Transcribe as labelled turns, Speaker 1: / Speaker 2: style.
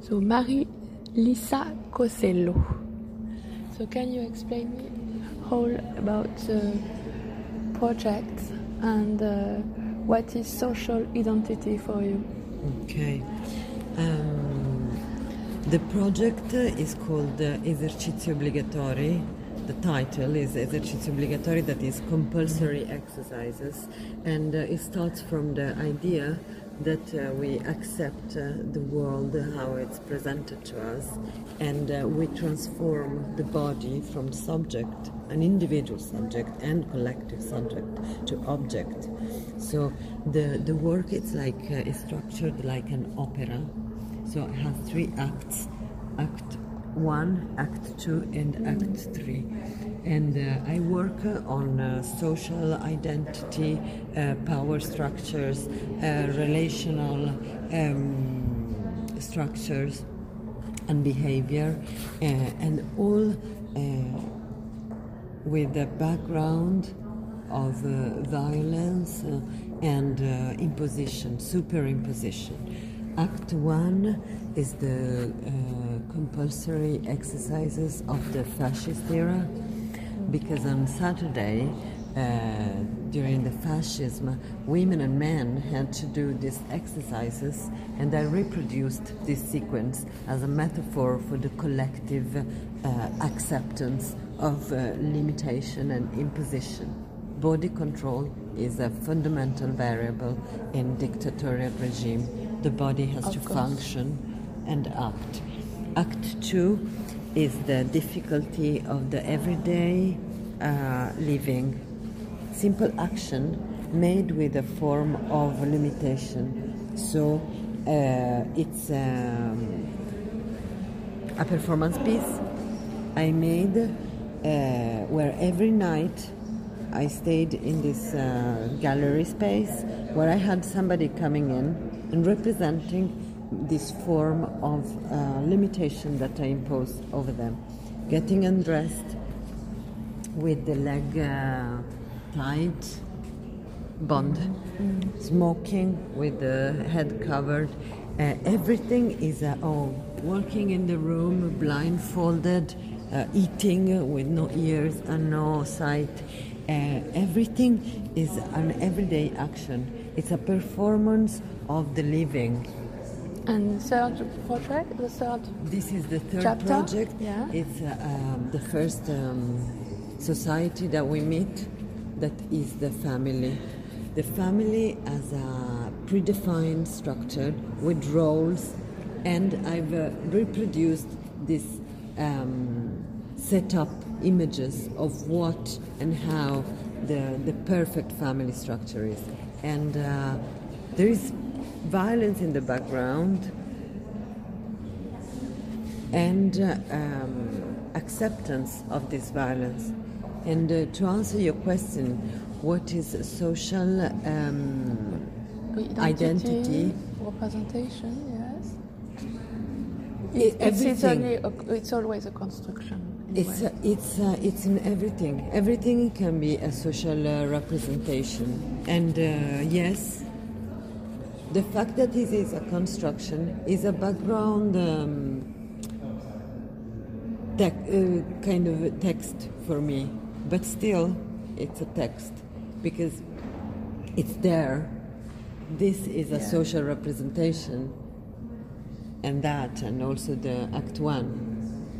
Speaker 1: So Marie Lisa Cosello. So can you explain me all about the project and uh, what is social identity for you?
Speaker 2: Okay. Um, the project is called uh, Esercizi Obbligatori. The title is Esercizi Obbligatori, that is compulsory exercises, and uh, it starts from the idea that uh, we accept uh, the world how it's presented to us and uh, we transform the body from subject an individual subject and collective subject to object. So the the work it's like uh, is structured like an opera. So it has three acts act 1 act 2 and act 3 and uh, I work uh, on uh, social identity, uh, power structures, uh, relational um, structures, and behavior, uh, and all with the background of violence and imposition, superimposition. Act one is the compulsory exercises of the fascist era because on Saturday, uh, during the fascism, women and men had to do these exercises, and I reproduced this sequence as a metaphor for the collective uh, acceptance of uh, limitation and imposition. Body control is a fundamental variable in dictatorial regime. The body has of to course. function and act. Act two is the difficulty of the everyday uh, living. Simple action made with a form of limitation. So uh, it's um, a performance piece I made uh, where every night I stayed in this uh, gallery space where I had somebody coming in and representing this form of uh, limitation that I impose over them. Getting undressed with the leg uh, tied, bond, mm-hmm. smoking with the head covered. Uh, everything is uh, oh, working in the room, blindfolded, uh, eating with no ears and no sight. Uh, everything is an everyday action. It's a performance of the living
Speaker 1: and third project, the third.
Speaker 2: This is the third
Speaker 1: chapter?
Speaker 2: project.
Speaker 1: Yeah.
Speaker 2: It's uh, um, the first um, society that we meet. That is the family. The family as a predefined structure with roles, and I've uh, reproduced this um, set up images of what and how the the perfect family structure is, and uh, there is violence in the background and uh, um, acceptance of this violence. And uh, to answer your question, what is social um, identity, identity?
Speaker 1: Representation, yes.
Speaker 2: It, it's,
Speaker 1: it's, only a, it's always a construction.
Speaker 2: It's uh, it's uh, it's in everything. Everything can be a social uh, representation, and uh, yes, the fact that this is a construction is a background um, te- uh, kind of text for me, but still, it's a text because it's there. This is a yeah. social representation, and that, and also the Act One